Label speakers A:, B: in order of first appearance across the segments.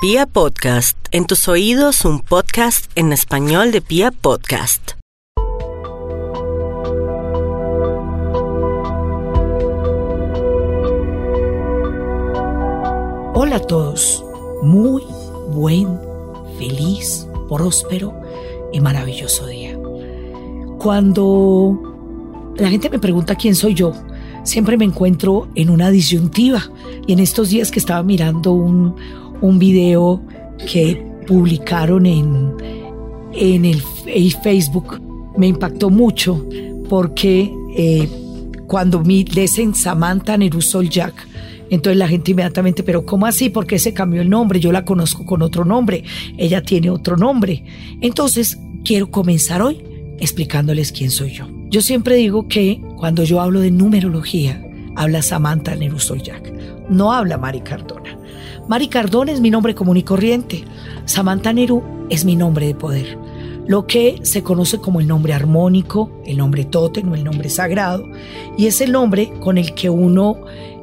A: Pia Podcast, en tus oídos un podcast en español de Pia Podcast.
B: Hola a todos, muy buen, feliz, próspero y maravilloso día. Cuando la gente me pregunta quién soy yo, siempre me encuentro en una disyuntiva y en estos días que estaba mirando un, un video que publicaron en, en el Facebook. Me impactó mucho porque eh, cuando me dicen Samantha Nerusol Jack, entonces la gente inmediatamente, pero ¿cómo así? ¿Por qué se cambió el nombre? Yo la conozco con otro nombre, ella tiene otro nombre. Entonces quiero comenzar hoy explicándoles quién soy yo. Yo siempre digo que cuando yo hablo de numerología, habla Samantha Nerusol Jack, no habla Mari Cardona. Mari Cardona es mi nombre común y corriente. Samantha Neru es mi nombre de poder. Lo que se conoce como el nombre armónico, el nombre tótem o el nombre sagrado. Y es el nombre con el que uno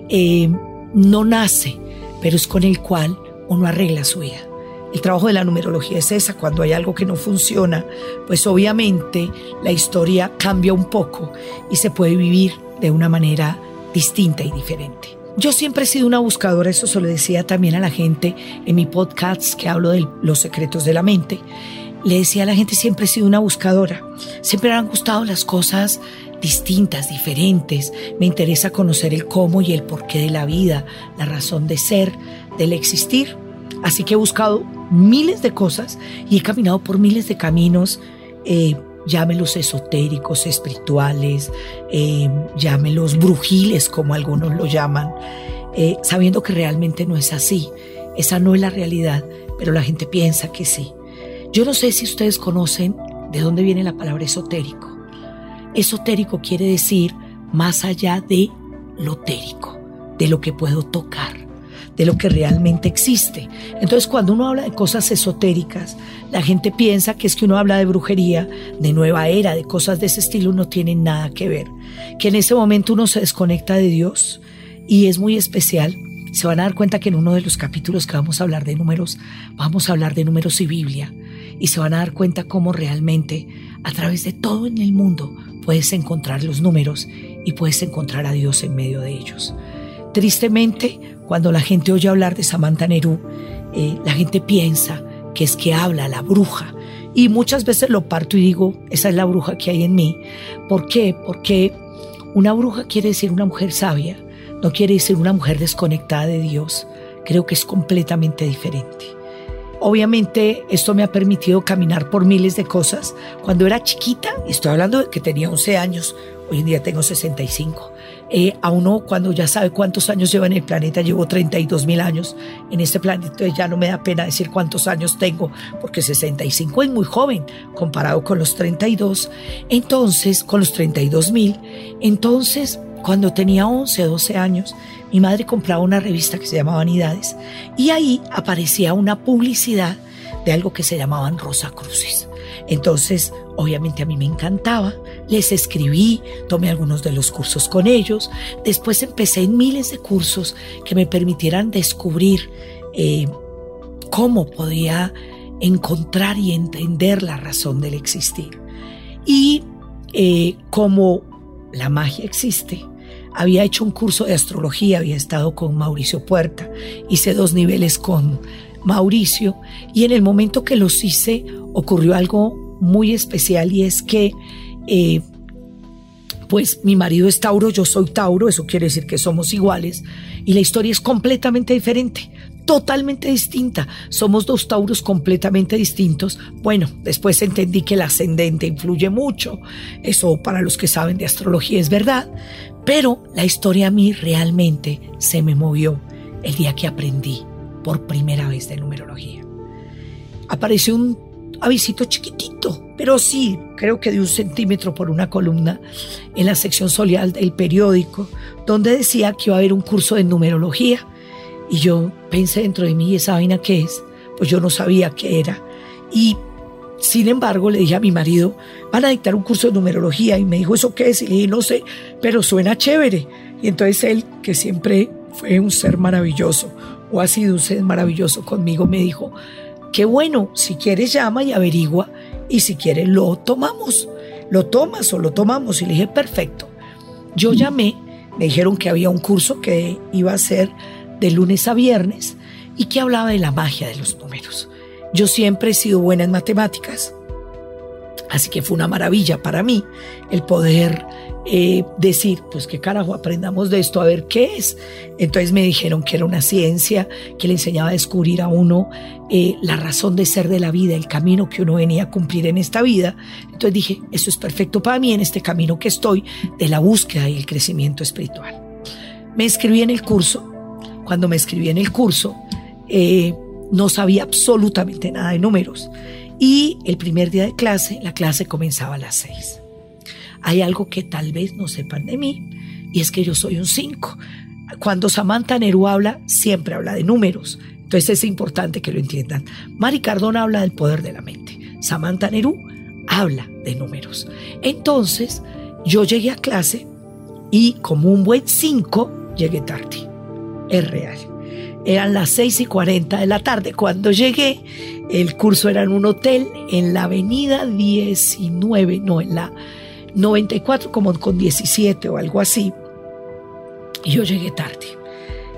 B: eh, no nace, pero es con el cual uno arregla su vida. El trabajo de la numerología es esa, cuando hay algo que no funciona, pues obviamente la historia cambia un poco y se puede vivir de una manera distinta y diferente. Yo siempre he sido una buscadora, eso se lo decía también a la gente en mi podcast que hablo de los secretos de la mente. Le decía a la gente, siempre he sido una buscadora. Siempre me han gustado las cosas distintas, diferentes. Me interesa conocer el cómo y el porqué de la vida, la razón de ser, del existir. Así que he buscado miles de cosas y he caminado por miles de caminos. Eh, llámelos esotéricos, espirituales, eh, llámelos brujiles, como algunos lo llaman, eh, sabiendo que realmente no es así. Esa no es la realidad, pero la gente piensa que sí. Yo no sé si ustedes conocen de dónde viene la palabra esotérico. Esotérico quiere decir más allá de lo térico, de lo que puedo tocar de lo que realmente existe. Entonces, cuando uno habla de cosas esotéricas, la gente piensa que es que uno habla de brujería, de nueva era, de cosas de ese estilo, no tienen nada que ver. Que en ese momento uno se desconecta de Dios y es muy especial. Se van a dar cuenta que en uno de los capítulos que vamos a hablar de números, vamos a hablar de números y Biblia. Y se van a dar cuenta cómo realmente a través de todo en el mundo puedes encontrar los números y puedes encontrar a Dios en medio de ellos. Tristemente, cuando la gente oye hablar de Samantha Nerú, eh, la gente piensa que es que habla la bruja. Y muchas veces lo parto y digo, esa es la bruja que hay en mí. ¿Por qué? Porque una bruja quiere decir una mujer sabia, no quiere decir una mujer desconectada de Dios. Creo que es completamente diferente. Obviamente esto me ha permitido caminar por miles de cosas. Cuando era chiquita, estoy hablando de que tenía 11 años, hoy en día tengo 65. Eh, a uno cuando ya sabe cuántos años lleva en el planeta, llevo 32 mil años en este planeta, ya no me da pena decir cuántos años tengo, porque 65 es muy joven comparado con los 32, entonces, con los 32 mil, entonces cuando tenía 11, 12 años, mi madre compraba una revista que se llamaba Vanidades y ahí aparecía una publicidad de algo que se llamaban Rosa Cruces. Entonces, obviamente a mí me encantaba, les escribí, tomé algunos de los cursos con ellos, después empecé en miles de cursos que me permitieran descubrir eh, cómo podía encontrar y entender la razón del existir. Y eh, como la magia existe, había hecho un curso de astrología, había estado con Mauricio Puerta, hice dos niveles con Mauricio y en el momento que los hice ocurrió algo muy especial y es que eh, pues mi marido es Tauro, yo soy Tauro, eso quiere decir que somos iguales y la historia es completamente diferente, totalmente distinta. Somos dos Tauros completamente distintos. Bueno, después entendí que el ascendente influye mucho, eso para los que saben de astrología es verdad, pero la historia a mí realmente se me movió el día que aprendí por primera vez de numerología. Apareció un avisito chiquitito, pero sí, creo que de un centímetro por una columna en la sección social del periódico, donde decía que iba a haber un curso de numerología. Y yo pensé dentro de mí, ¿esa vaina qué es? Pues yo no sabía qué era. Y sin embargo, le dije a mi marido, van a dictar un curso de numerología. Y me dijo, ¿eso qué es? Y le dije, no sé, pero suena chévere. Y entonces él, que siempre fue un ser maravilloso, o ha sido usted maravilloso conmigo, me dijo, qué bueno, si quieres llama y averigua y si quieres lo tomamos, lo tomas o lo tomamos. Y le dije, perfecto. Yo llamé, me dijeron que había un curso que iba a ser de lunes a viernes y que hablaba de la magia de los números. Yo siempre he sido buena en matemáticas, así que fue una maravilla para mí el poder eh, decir, pues qué carajo, aprendamos de esto a ver qué es. Entonces me dijeron que era una ciencia que le enseñaba a descubrir a uno eh, la razón de ser de la vida, el camino que uno venía a cumplir en esta vida. Entonces dije, eso es perfecto para mí en este camino que estoy de la búsqueda y el crecimiento espiritual. Me inscribí en el curso. Cuando me inscribí en el curso, eh, no sabía absolutamente nada de números. Y el primer día de clase, la clase comenzaba a las seis hay algo que tal vez no sepan de mí, y es que yo soy un 5. Cuando Samantha Nerú habla, siempre habla de números. Entonces es importante que lo entiendan. Mari Cardona habla del poder de la mente. Samantha Nerú habla de números. Entonces, yo llegué a clase y como un buen 5, llegué tarde. Es real. Eran las 6 y 40 de la tarde. Cuando llegué, el curso era en un hotel en la avenida 19, no, en la 94 como con 17 o algo así. Y yo llegué tarde.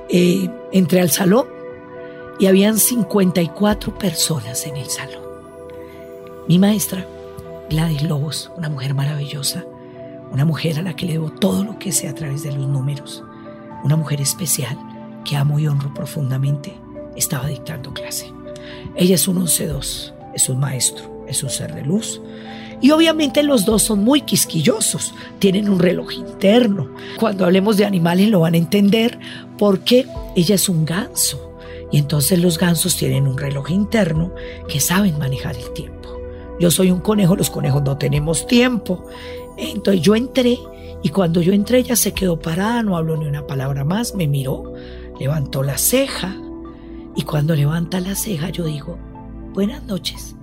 B: Eh, entré al salón y habían 54 personas en el salón. Mi maestra, Gladys Lobos, una mujer maravillosa, una mujer a la que le debo todo lo que sé a través de los números, una mujer especial que amo y honro profundamente, estaba dictando clase. Ella es un 11-2, es un maestro, es un ser de luz, y obviamente los dos son muy quisquillosos, tienen un reloj interno. Cuando hablemos de animales lo van a entender porque ella es un ganso. Y entonces los gansos tienen un reloj interno que saben manejar el tiempo. Yo soy un conejo, los conejos no tenemos tiempo. Entonces yo entré y cuando yo entré ella se quedó parada, no habló ni una palabra más, me miró, levantó la ceja y cuando levanta la ceja yo digo, buenas noches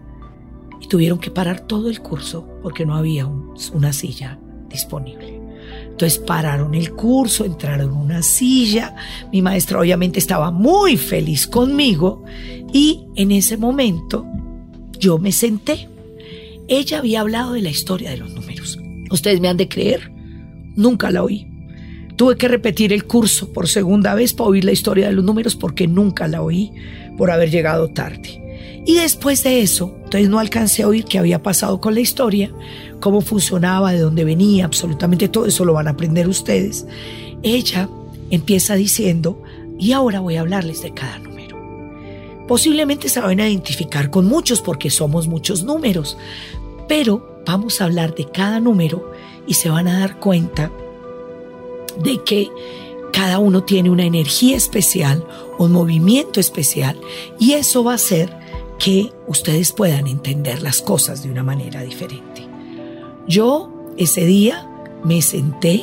B: y tuvieron que parar todo el curso porque no había una silla disponible. Entonces pararon el curso, entraron en una silla. Mi maestra obviamente estaba muy feliz conmigo y en ese momento yo me senté. Ella había hablado de la historia de los números. Ustedes me han de creer, nunca la oí. Tuve que repetir el curso por segunda vez para oír la historia de los números porque nunca la oí por haber llegado tarde. Y después de eso, entonces no alcancé a oír qué había pasado con la historia, cómo funcionaba, de dónde venía, absolutamente todo eso lo van a aprender ustedes. Ella empieza diciendo, y ahora voy a hablarles de cada número. Posiblemente se van a identificar con muchos porque somos muchos números, pero vamos a hablar de cada número y se van a dar cuenta de que cada uno tiene una energía especial, un movimiento especial, y eso va a ser que ustedes puedan entender las cosas de una manera diferente. Yo ese día me senté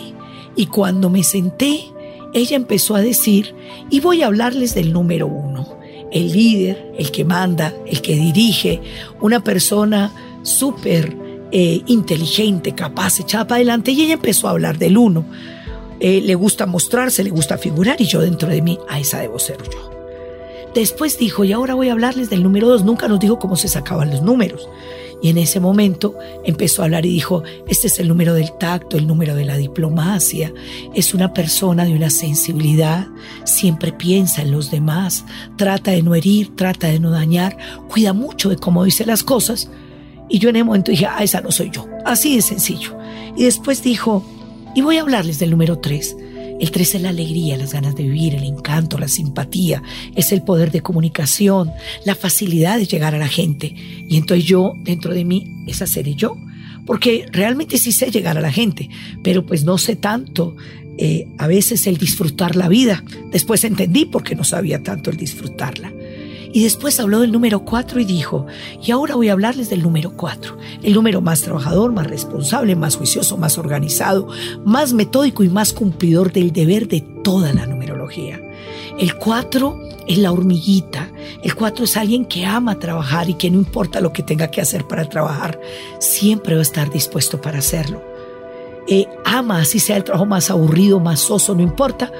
B: y cuando me senté, ella empezó a decir, y voy a hablarles del número uno, el líder, el que manda, el que dirige, una persona súper eh, inteligente, capaz, echada para adelante, y ella empezó a hablar del uno. Eh, le gusta mostrarse, le gusta figurar, y yo dentro de mí, a esa debo ser yo. Después dijo, y ahora voy a hablarles del número dos. Nunca nos dijo cómo se sacaban los números. Y en ese momento empezó a hablar y dijo, este es el número del tacto, el número de la diplomacia. Es una persona de una sensibilidad, siempre piensa en los demás, trata de no herir, trata de no dañar, cuida mucho de cómo dice las cosas. Y yo en ese momento dije, ah, esa no soy yo. Así de sencillo. Y después dijo, y voy a hablarles del número tres. El 3 es la alegría, las ganas de vivir, el encanto, la simpatía, es el poder de comunicación, la facilidad de llegar a la gente. Y entonces yo, dentro de mí, esa seré yo. Porque realmente sí sé llegar a la gente, pero pues no sé tanto eh, a veces el disfrutar la vida. Después entendí por qué no sabía tanto el disfrutarla. Y después habló del número 4 y dijo, y ahora voy a hablarles del número 4, el número más trabajador, más responsable, más juicioso, más organizado, más metódico y más cumplidor del deber de toda la numerología. El 4 es la hormiguita, el 4 es alguien que ama trabajar y que no importa lo que tenga que hacer para trabajar, siempre va a estar dispuesto para hacerlo. Eh, ama, así sea el trabajo más aburrido, más soso, no importa.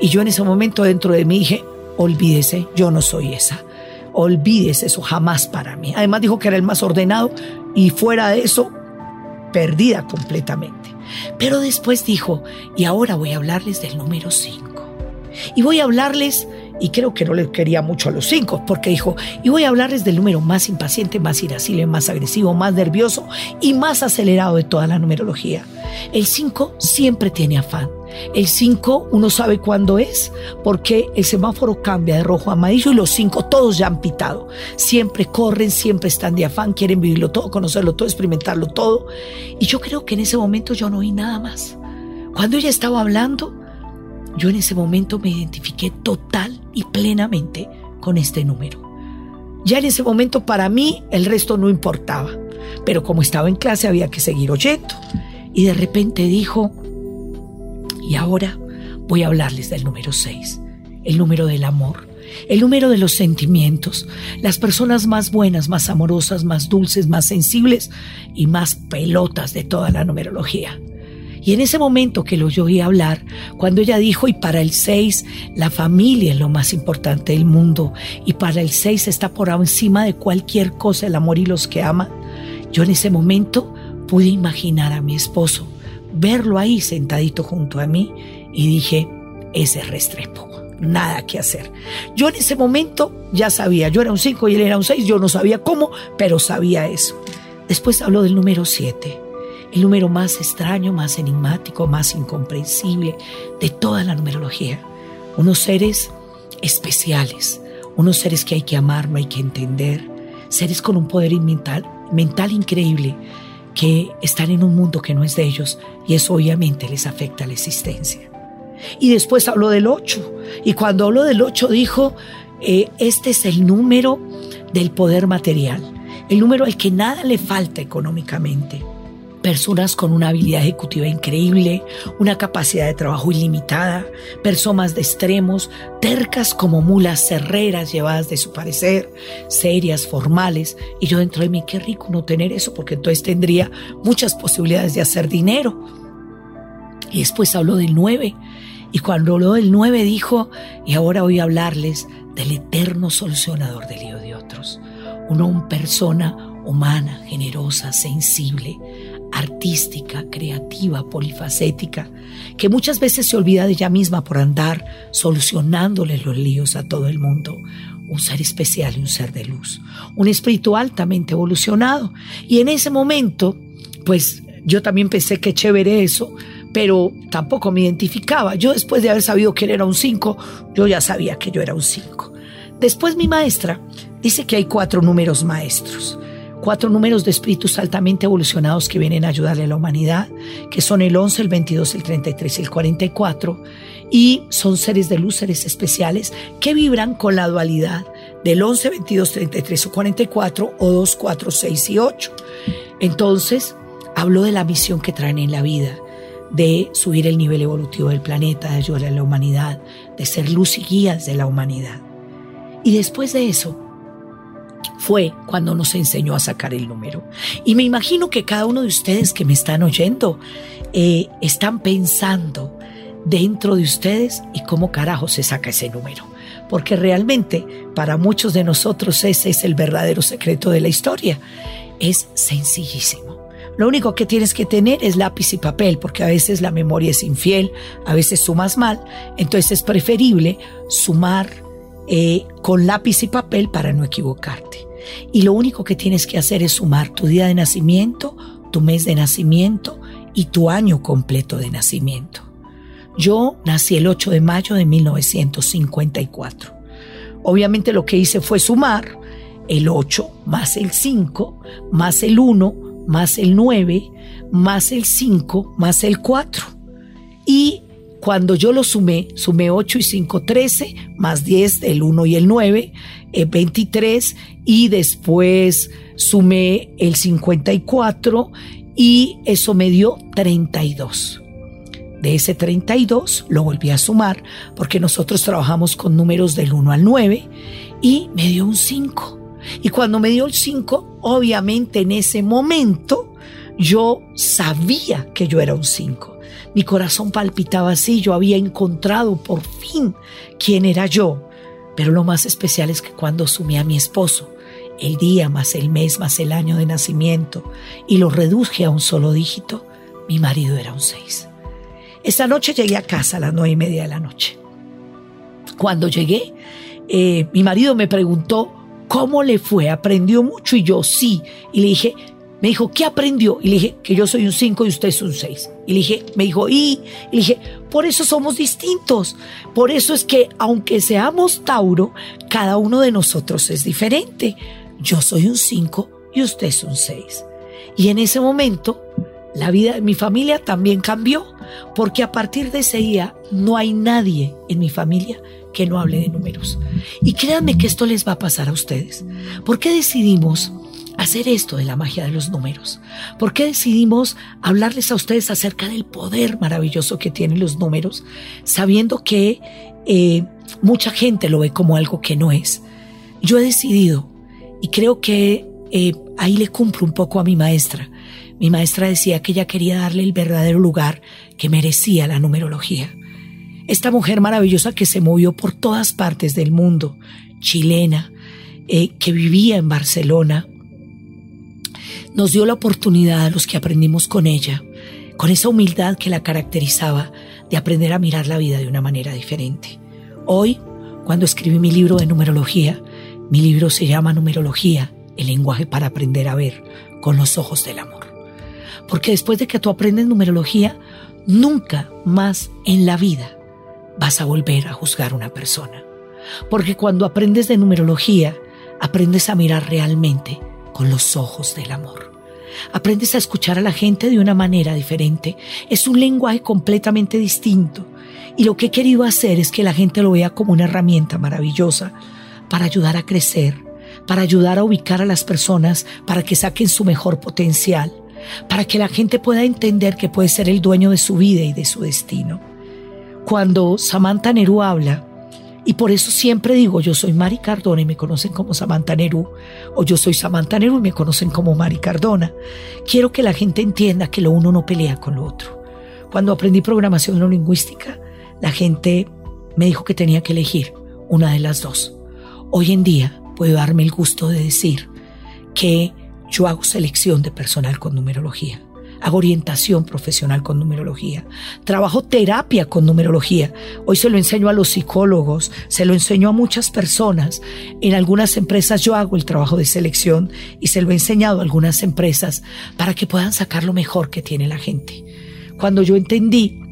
B: Y yo en ese momento dentro de mí dije, olvídese, yo no soy esa. Olvídese eso jamás para mí. Además dijo que era el más ordenado y fuera de eso, perdida completamente. Pero después dijo, y ahora voy a hablarles del número 5. Y voy a hablarles, y creo que no le quería mucho a los 5, porque dijo, y voy a hablarles del número más impaciente, más irascible, más agresivo, más nervioso y más acelerado de toda la numerología. El 5 siempre tiene afán. El 5 uno sabe cuándo es, porque el semáforo cambia de rojo a amarillo y los 5 todos ya han pitado. Siempre corren, siempre están de afán, quieren vivirlo todo, conocerlo todo, experimentarlo todo. Y yo creo que en ese momento yo no oí nada más. Cuando ella estaba hablando, yo en ese momento me identifiqué total y plenamente con este número. Ya en ese momento para mí el resto no importaba, pero como estaba en clase había que seguir oyendo. Y de repente dijo, y ahora voy a hablarles del número 6, el número del amor, el número de los sentimientos, las personas más buenas, más amorosas, más dulces, más sensibles y más pelotas de toda la numerología. Y en ese momento que lo oí hablar, cuando ella dijo, y para el 6, la familia es lo más importante del mundo, y para el 6 está por encima de cualquier cosa el amor y los que ama, yo en ese momento pude imaginar a mi esposo verlo ahí sentadito junto a mí y dije, ese es Restrepo, nada que hacer. Yo en ese momento ya sabía, yo era un 5 y él era un 6, yo no sabía cómo, pero sabía eso. Después habló del número 7, el número más extraño, más enigmático, más incomprensible de toda la numerología. Unos seres especiales, unos seres que hay que amar, no hay que entender, seres con un poder mental, mental increíble que están en un mundo que no es de ellos y eso obviamente les afecta la existencia. Y después habló del 8 y cuando habló del 8 dijo, eh, este es el número del poder material, el número al que nada le falta económicamente personas con una habilidad ejecutiva increíble, una capacidad de trabajo ilimitada, personas de extremos, tercas como mulas cerreras llevadas de su parecer, serias, formales, y yo dentro de mí, qué rico no tener eso, porque entonces tendría muchas posibilidades de hacer dinero. Y después habló del 9, y cuando habló del 9 dijo, y ahora voy a hablarles del eterno solucionador del lío de otros, una persona humana, generosa, sensible, artística, creativa, polifacética, que muchas veces se olvida de ella misma por andar solucionándole los líos a todo el mundo. Un ser especial y un ser de luz. Un espíritu altamente evolucionado. Y en ese momento, pues yo también pensé que chévere eso, pero tampoco me identificaba. Yo después de haber sabido que él era un 5, yo ya sabía que yo era un 5. Después mi maestra dice que hay cuatro números maestros cuatro números de espíritus altamente evolucionados que vienen a ayudarle a la humanidad, que son el 11, el 22, el 33 y el 44, y son seres de luz, seres especiales, que vibran con la dualidad del 11, 22, 33 o 44 o 2, 4, 6 y 8. Entonces, hablo de la misión que traen en la vida, de subir el nivel evolutivo del planeta, de ayudar a la humanidad, de ser luz y guías de la humanidad. Y después de eso, fue cuando nos enseñó a sacar el número. Y me imagino que cada uno de ustedes que me están oyendo eh, están pensando dentro de ustedes y cómo carajo se saca ese número. Porque realmente para muchos de nosotros ese es el verdadero secreto de la historia. Es sencillísimo. Lo único que tienes que tener es lápiz y papel, porque a veces la memoria es infiel, a veces sumas mal, entonces es preferible sumar eh, con lápiz y papel para no equivocarte. Y lo único que tienes que hacer es sumar tu día de nacimiento, tu mes de nacimiento y tu año completo de nacimiento. Yo nací el 8 de mayo de 1954. Obviamente lo que hice fue sumar el 8 más el 5 más el 1 más el 9 más el 5 más el 4. Y cuando yo lo sumé, sumé 8 y 5, 13, más 10 el 1 y el 9, 23, eh, y después sumé el 54 y eso me dio 32. De ese 32 lo volví a sumar porque nosotros trabajamos con números del 1 al 9 y me dio un 5. Y cuando me dio el 5, obviamente en ese momento yo sabía que yo era un 5 mi corazón palpitaba así, yo había encontrado por fin quién era yo. Pero lo más especial es que cuando sumé a mi esposo, el día más el mes más el año de nacimiento, y lo reduje a un solo dígito, mi marido era un 6. Esta noche llegué a casa a las nueve y media de la noche. Cuando llegué, eh, mi marido me preguntó cómo le fue, aprendió mucho y yo sí. Y le dije, me dijo, ¿qué aprendió? Y le dije, que yo soy un 5 y usted es un 6. Y le dije, me dijo, y, y le dije, por eso somos distintos. Por eso es que, aunque seamos Tauro, cada uno de nosotros es diferente. Yo soy un 5 y usted es un 6. Y en ese momento, la vida de mi familia también cambió, porque a partir de ese día no hay nadie en mi familia que no hable de números. Y créanme que esto les va a pasar a ustedes. ¿Por qué decidimos hacer esto de la magia de los números? ¿Por qué decidimos hablarles a ustedes acerca del poder maravilloso que tienen los números, sabiendo que eh, mucha gente lo ve como algo que no es? Yo he decidido, y creo que eh, ahí le cumplo un poco a mi maestra. Mi maestra decía que ella quería darle el verdadero lugar que merecía la numerología. Esta mujer maravillosa que se movió por todas partes del mundo, chilena, eh, que vivía en Barcelona, nos dio la oportunidad a los que aprendimos con ella, con esa humildad que la caracterizaba, de aprender a mirar la vida de una manera diferente. Hoy, cuando escribí mi libro de numerología, mi libro se llama Numerología, el lenguaje para aprender a ver con los ojos del amor. Porque después de que tú aprendes numerología, nunca más en la vida vas a volver a juzgar a una persona. Porque cuando aprendes de numerología, aprendes a mirar realmente con los ojos del amor. Aprendes a escuchar a la gente de una manera diferente. Es un lenguaje completamente distinto. Y lo que he querido hacer es que la gente lo vea como una herramienta maravillosa para ayudar a crecer, para ayudar a ubicar a las personas, para que saquen su mejor potencial, para que la gente pueda entender que puede ser el dueño de su vida y de su destino. Cuando Samantha Nerú habla, y por eso siempre digo, yo soy Mari Cardona y me conocen como Samantha Nerú, o yo soy Samantha Nerú y me conocen como Mari Cardona. Quiero que la gente entienda que lo uno no pelea con lo otro. Cuando aprendí programación neurolingüística, la gente me dijo que tenía que elegir una de las dos. Hoy en día puedo darme el gusto de decir que yo hago selección de personal con numerología hago orientación profesional con numerología, trabajo terapia con numerología. Hoy se lo enseño a los psicólogos, se lo enseño a muchas personas. En algunas empresas yo hago el trabajo de selección y se lo he enseñado a algunas empresas para que puedan sacar lo mejor que tiene la gente. Cuando yo entendí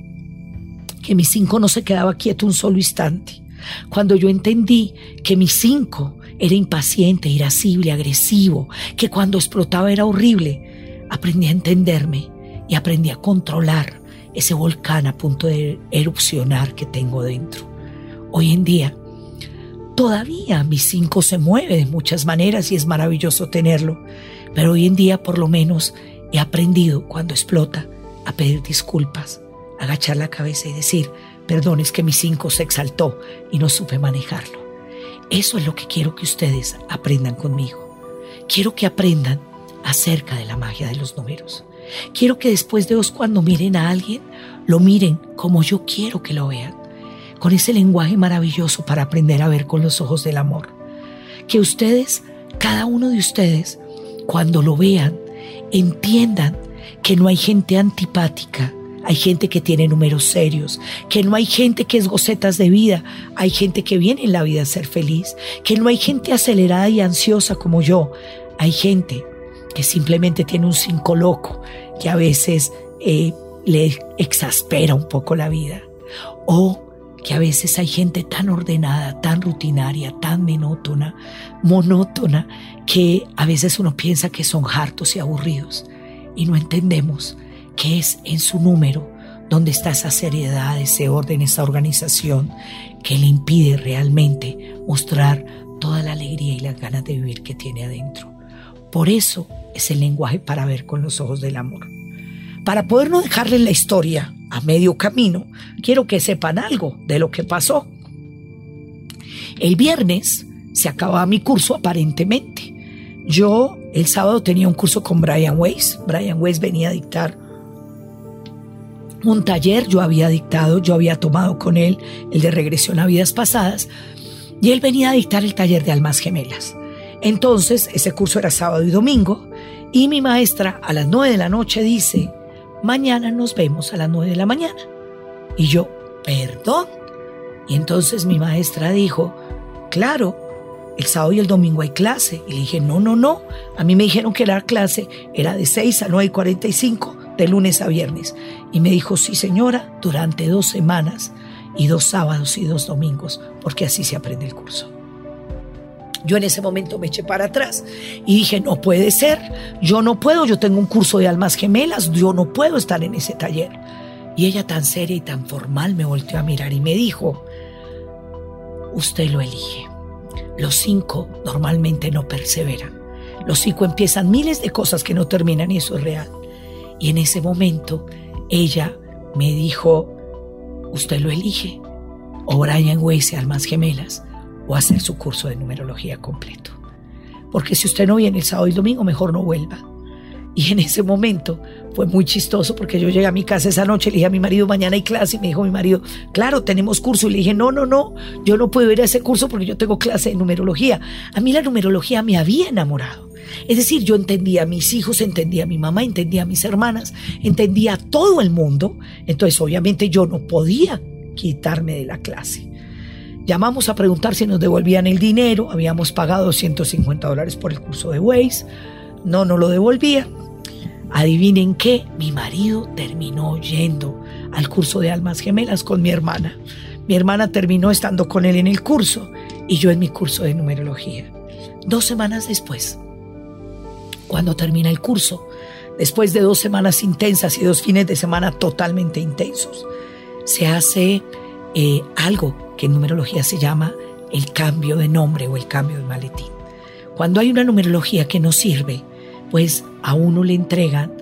B: que mi cinco no se quedaba quieto un solo instante, cuando yo entendí que mi cinco era impaciente, irascible, agresivo, que cuando explotaba era horrible, aprendí a entenderme y aprendí a controlar ese volcán a punto de erupcionar que tengo dentro. Hoy en día, todavía mi cinco se mueve de muchas maneras y es maravilloso tenerlo, pero hoy en día por lo menos he aprendido cuando explota a pedir disculpas, agachar la cabeza y decir, perdón, es que mi cinco se exaltó y no supe manejarlo. Eso es lo que quiero que ustedes aprendan conmigo. Quiero que aprendan acerca de la magia de los números. Quiero que después de os cuando miren a alguien, lo miren como yo quiero que lo vean, con ese lenguaje maravilloso para aprender a ver con los ojos del amor. Que ustedes, cada uno de ustedes, cuando lo vean, entiendan que no hay gente antipática, hay gente que tiene números serios, que no hay gente que es gocetas de vida, hay gente que viene en la vida a ser feliz, que no hay gente acelerada y ansiosa como yo, hay gente que simplemente tiene un cinco loco, que a veces eh, le exaspera un poco la vida. O que a veces hay gente tan ordenada, tan rutinaria, tan monótona, monótona, que a veces uno piensa que son hartos y aburridos. Y no entendemos que es en su número donde está esa seriedad, ese orden, esa organización que le impide realmente mostrar toda la alegría y las ganas de vivir que tiene adentro. Por eso es el lenguaje para ver con los ojos del amor. Para poder no dejarles la historia a medio camino, quiero que sepan algo de lo que pasó. El viernes se acababa mi curso aparentemente. Yo el sábado tenía un curso con Brian Weiss. Brian Weiss venía a dictar un taller, yo había dictado, yo había tomado con él el de regresión a vidas pasadas. Y él venía a dictar el taller de almas gemelas. Entonces, ese curso era sábado y domingo, y mi maestra a las nueve de la noche dice, mañana nos vemos a las nueve de la mañana. Y yo, perdón. Y entonces mi maestra dijo, claro, el sábado y el domingo hay clase. Y le dije, no, no, no. A mí me dijeron que la clase era de 6 a 9 y 45, de lunes a viernes. Y me dijo, sí señora, durante dos semanas y dos sábados y dos domingos, porque así se aprende el curso. Yo en ese momento me eché para atrás y dije, no puede ser, yo no puedo, yo tengo un curso de almas gemelas, yo no puedo estar en ese taller. Y ella tan seria y tan formal me volteó a mirar y me dijo, usted lo elige. Los cinco normalmente no perseveran. Los cinco empiezan miles de cosas que no terminan y eso es real. Y en ese momento ella me dijo, usted lo elige. O Brian Weiss, Almas Gemelas, o hacer su curso de numerología completo. Porque si usted no viene el sábado y domingo, mejor no vuelva. Y en ese momento fue muy chistoso porque yo llegué a mi casa esa noche, le dije a mi marido, mañana hay clase, y me dijo mi marido, claro, tenemos curso. Y le dije, no, no, no, yo no puedo ir a ese curso porque yo tengo clase de numerología. A mí la numerología me había enamorado. Es decir, yo entendía a mis hijos, entendía a mi mamá, entendía a mis hermanas, entendía a todo el mundo. Entonces, obviamente, yo no podía quitarme de la clase. Llamamos a preguntar si nos devolvían el dinero. Habíamos pagado 150 dólares por el curso de Waze. No nos lo devolvía. Adivinen qué, mi marido terminó yendo al curso de almas gemelas con mi hermana. Mi hermana terminó estando con él en el curso y yo en mi curso de numerología. Dos semanas después, cuando termina el curso, después de dos semanas intensas y dos fines de semana totalmente intensos, se hace eh, algo que en numerología se llama el cambio de nombre o el cambio de maletín. Cuando hay una numerología que no sirve, pues a uno le entregan,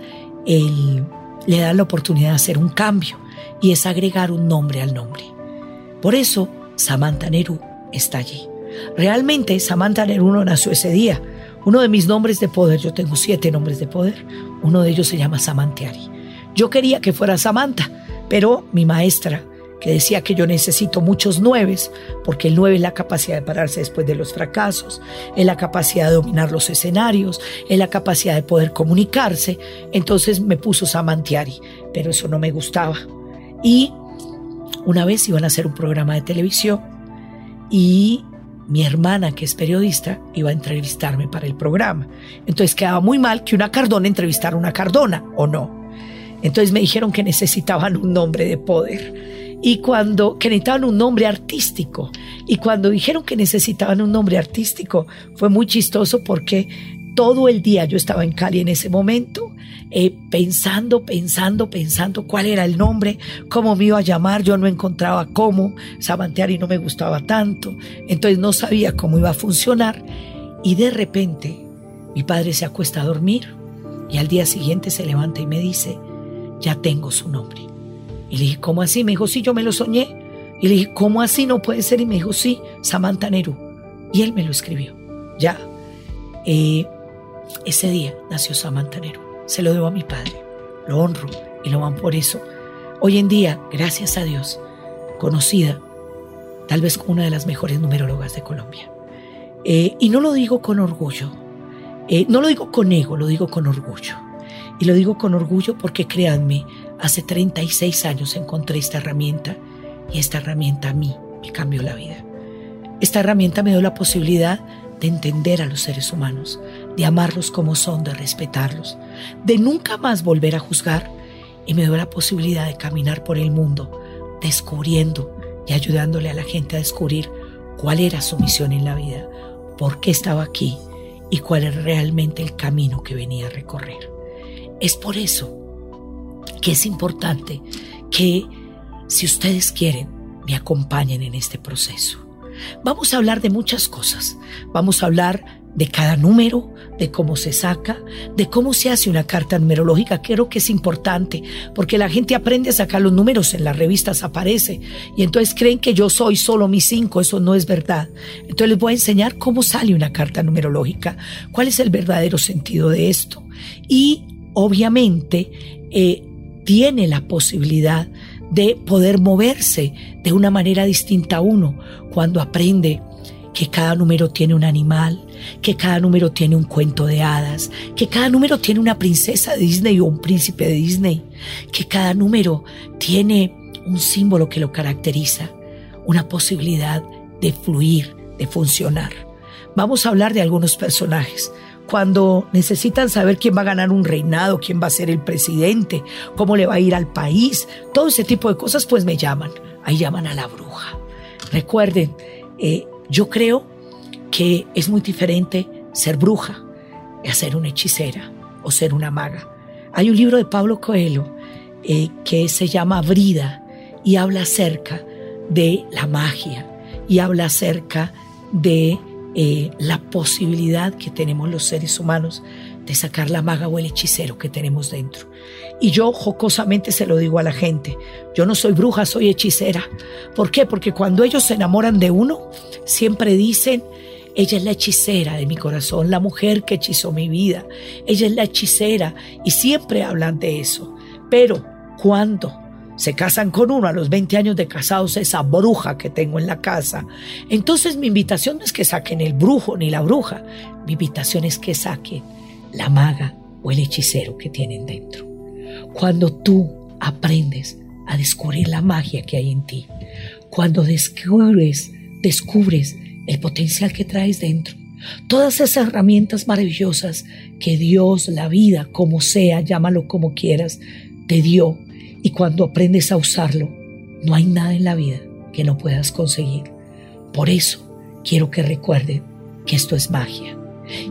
B: el, le dan la oportunidad de hacer un cambio y es agregar un nombre al nombre. Por eso Samantha Neru está allí. Realmente Samantha Neru no nació ese día. Uno de mis nombres de poder, yo tengo siete nombres de poder, uno de ellos se llama Samantiari. Yo quería que fuera Samantha, pero mi maestra que decía que yo necesito muchos nueves, porque el nueve es la capacidad de pararse después de los fracasos, es la capacidad de dominar los escenarios, es la capacidad de poder comunicarse. Entonces me puso Samantiari, pero eso no me gustaba. Y una vez iban a hacer un programa de televisión y mi hermana, que es periodista, iba a entrevistarme para el programa. Entonces quedaba muy mal que una Cardona entrevistara a una Cardona, ¿o no? Entonces me dijeron que necesitaban un nombre de poder y cuando necesitaban un nombre artístico y cuando dijeron que necesitaban un nombre artístico fue muy chistoso porque todo el día yo estaba en Cali en ese momento eh, pensando, pensando, pensando cuál era el nombre, cómo me iba a llamar, yo no encontraba cómo, Sabanteari no me gustaba tanto, entonces no sabía cómo iba a funcionar y de repente mi padre se acuesta a dormir y al día siguiente se levanta y me dice, ya tengo su nombre. Y le dije, ¿cómo así? Me dijo, sí, yo me lo soñé. Y le dije, ¿cómo así no puede ser? Y me dijo, sí, Samantha Neru. Y él me lo escribió. Ya. Eh, ese día nació Samantha Neru. Se lo debo a mi padre. Lo honro y lo amo por eso. Hoy en día, gracias a Dios, conocida tal vez como una de las mejores numerólogas de Colombia. Eh, y no lo digo con orgullo. Eh, no lo digo con ego, lo digo con orgullo. Y lo digo con orgullo porque créanme, hace 36 años encontré esta herramienta y esta herramienta a mí me cambió la vida. Esta herramienta me dio la posibilidad de entender a los seres humanos, de amarlos como son, de respetarlos, de nunca más volver a juzgar y me dio la posibilidad de caminar por el mundo, descubriendo y ayudándole a la gente a descubrir cuál era su misión en la vida, por qué estaba aquí y cuál era realmente el camino que venía a recorrer. Es por eso que es importante que si ustedes quieren, me acompañen en este proceso. Vamos a hablar de muchas cosas. Vamos a hablar de cada número, de cómo se saca, de cómo se hace una carta numerológica. Creo que es importante porque la gente aprende a sacar los números, en las revistas aparece y entonces creen que yo soy solo mis cinco, eso no es verdad. Entonces les voy a enseñar cómo sale una carta numerológica, cuál es el verdadero sentido de esto. Y obviamente eh, tiene la posibilidad de poder moverse de una manera distinta a uno cuando aprende que cada número tiene un animal, que cada número tiene un cuento de hadas, que cada número tiene una princesa de Disney o un príncipe de Disney, que cada número tiene un símbolo que lo caracteriza, una posibilidad de fluir, de funcionar. Vamos a hablar de algunos personajes. Cuando necesitan saber quién va a ganar un reinado, quién va a ser el presidente, cómo le va a ir al país, todo ese tipo de cosas, pues me llaman. Ahí llaman a la bruja. Recuerden, eh, yo creo que es muy diferente ser bruja a ser una hechicera o ser una maga. Hay un libro de Pablo Coelho eh, que se llama Brida y habla acerca de la magia y habla acerca de eh, la posibilidad que tenemos los seres humanos de sacar la maga o el hechicero que tenemos dentro. Y yo jocosamente se lo digo a la gente, yo no soy bruja, soy hechicera. ¿Por qué? Porque cuando ellos se enamoran de uno, siempre dicen, ella es la hechicera de mi corazón, la mujer que hechizó mi vida, ella es la hechicera y siempre hablan de eso. Pero cuando se casan con uno a los 20 años de casados, esa bruja que tengo en la casa. Entonces mi invitación no es que saquen el brujo ni la bruja, mi invitación es que saquen la maga o el hechicero que tienen dentro. Cuando tú aprendes a descubrir la magia que hay en ti, cuando descubres, descubres el potencial que traes dentro, todas esas herramientas maravillosas que Dios, la vida, como sea, llámalo como quieras, te dio y cuando aprendes a usarlo, no hay nada en la vida que no puedas conseguir. Por eso quiero que recuerden que esto es magia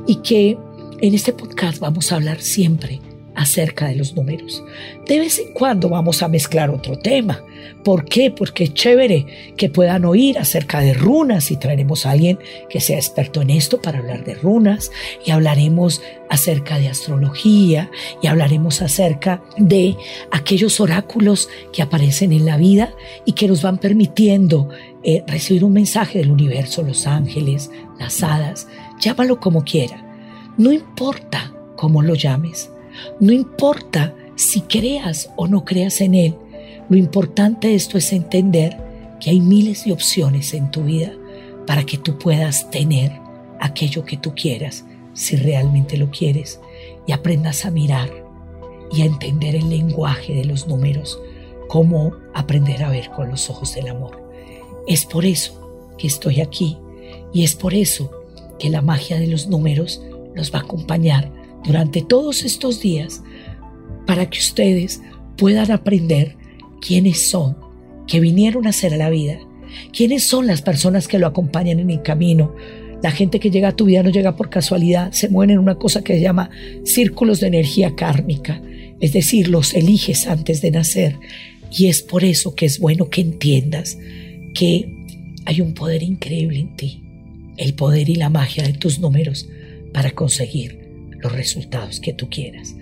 B: y que en este podcast vamos a hablar siempre acerca de los números. De vez en cuando vamos a mezclar otro tema. ¿Por qué? Porque es chévere que puedan oír acerca de runas y traeremos a alguien que sea experto en esto para hablar de runas y hablaremos acerca de astrología y hablaremos acerca de aquellos oráculos que aparecen en la vida y que nos van permitiendo eh, recibir un mensaje del universo, los ángeles, las hadas, llámalo como quiera. No importa cómo lo llames, no importa si creas o no creas en Él, lo importante de esto es entender que hay miles de opciones en tu vida para que tú puedas tener aquello que tú quieras, si realmente lo quieres, y aprendas a mirar y a entender el lenguaje de los números, cómo aprender a ver con los ojos del amor. Es por eso que estoy aquí y es por eso que la magia de los números nos va a acompañar durante todos estos días para que ustedes puedan aprender quiénes son, que vinieron a hacer a la vida, quiénes son las personas que lo acompañan en el camino. La gente que llega a tu vida no llega por casualidad, se mueven en una cosa que se llama círculos de energía kármica, es decir, los eliges antes de nacer. Y es por eso que es bueno que entiendas que hay un poder increíble en ti, el poder y la magia de tus números para conseguir los resultados que tú quieras.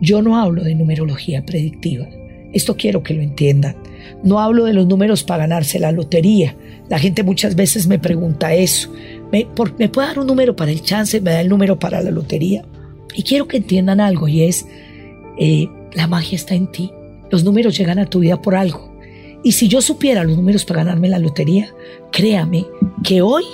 B: Yo no hablo de numerología predictiva. Esto quiero que lo entiendan. No hablo de los números para ganarse la lotería. La gente muchas veces me pregunta eso. ¿Me, ¿me puede dar un número para el chance? ¿Me da el número para la lotería? Y quiero que entiendan algo y es, eh, la magia está en ti. Los números llegan a tu vida por algo. Y si yo supiera los números para ganarme la lotería, créame que hoy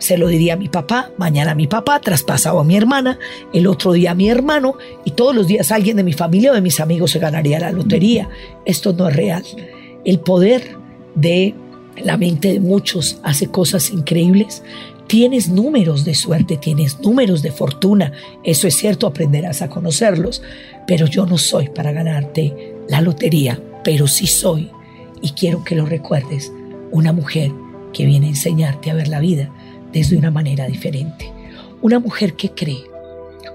B: se lo diría a mi papá, mañana a mi papá, traspasado a mi hermana, el otro día a mi hermano y todos los días alguien de mi familia o de mis amigos se ganaría la lotería. Esto no es real. El poder de la mente de muchos hace cosas increíbles. Tienes números de suerte, tienes números de fortuna. Eso es cierto, aprenderás a conocerlos. Pero yo no soy para ganarte la lotería, pero sí soy, y quiero que lo recuerdes, una mujer que viene a enseñarte a ver la vida desde una manera diferente. Una mujer que cree,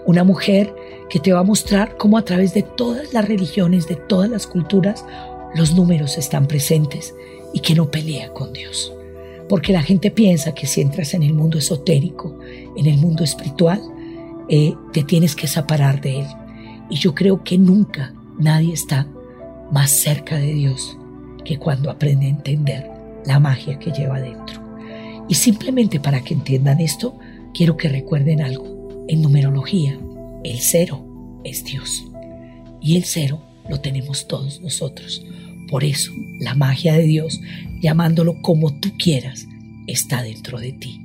B: una mujer que te va a mostrar cómo a través de todas las religiones, de todas las culturas, los números están presentes y que no pelea con Dios. Porque la gente piensa que si entras en el mundo esotérico, en el mundo espiritual, eh, te tienes que separar de Él. Y yo creo que nunca nadie está más cerca de Dios que cuando aprende a entender la magia que lleva dentro. Y simplemente para que entiendan esto, quiero que recuerden algo. En numerología, el cero es Dios. Y el cero lo tenemos todos nosotros. Por eso, la magia de Dios, llamándolo como tú quieras, está dentro de ti.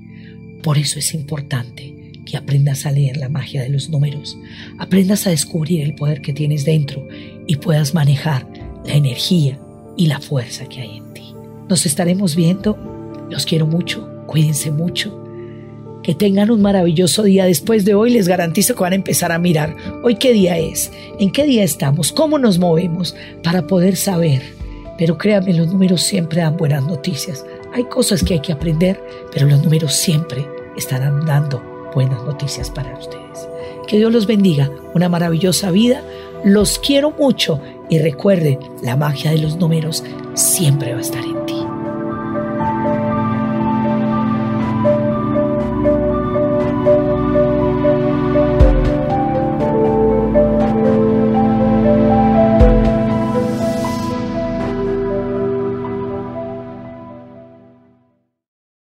B: Por eso es importante que aprendas a leer la magia de los números, aprendas a descubrir el poder que tienes dentro y puedas manejar la energía y la fuerza que hay en ti. Nos estaremos viendo, los quiero mucho, cuídense mucho. Que tengan un maravilloso día. Después de hoy les garantizo que van a empezar a mirar hoy qué día es, en qué día estamos, cómo nos movemos para poder saber. Pero créanme, los números siempre dan buenas noticias. Hay cosas que hay que aprender, pero los números siempre estarán dando buenas noticias para ustedes. Que Dios los bendiga, una maravillosa vida. Los quiero mucho y recuerden, la magia de los números siempre va a estar en ti.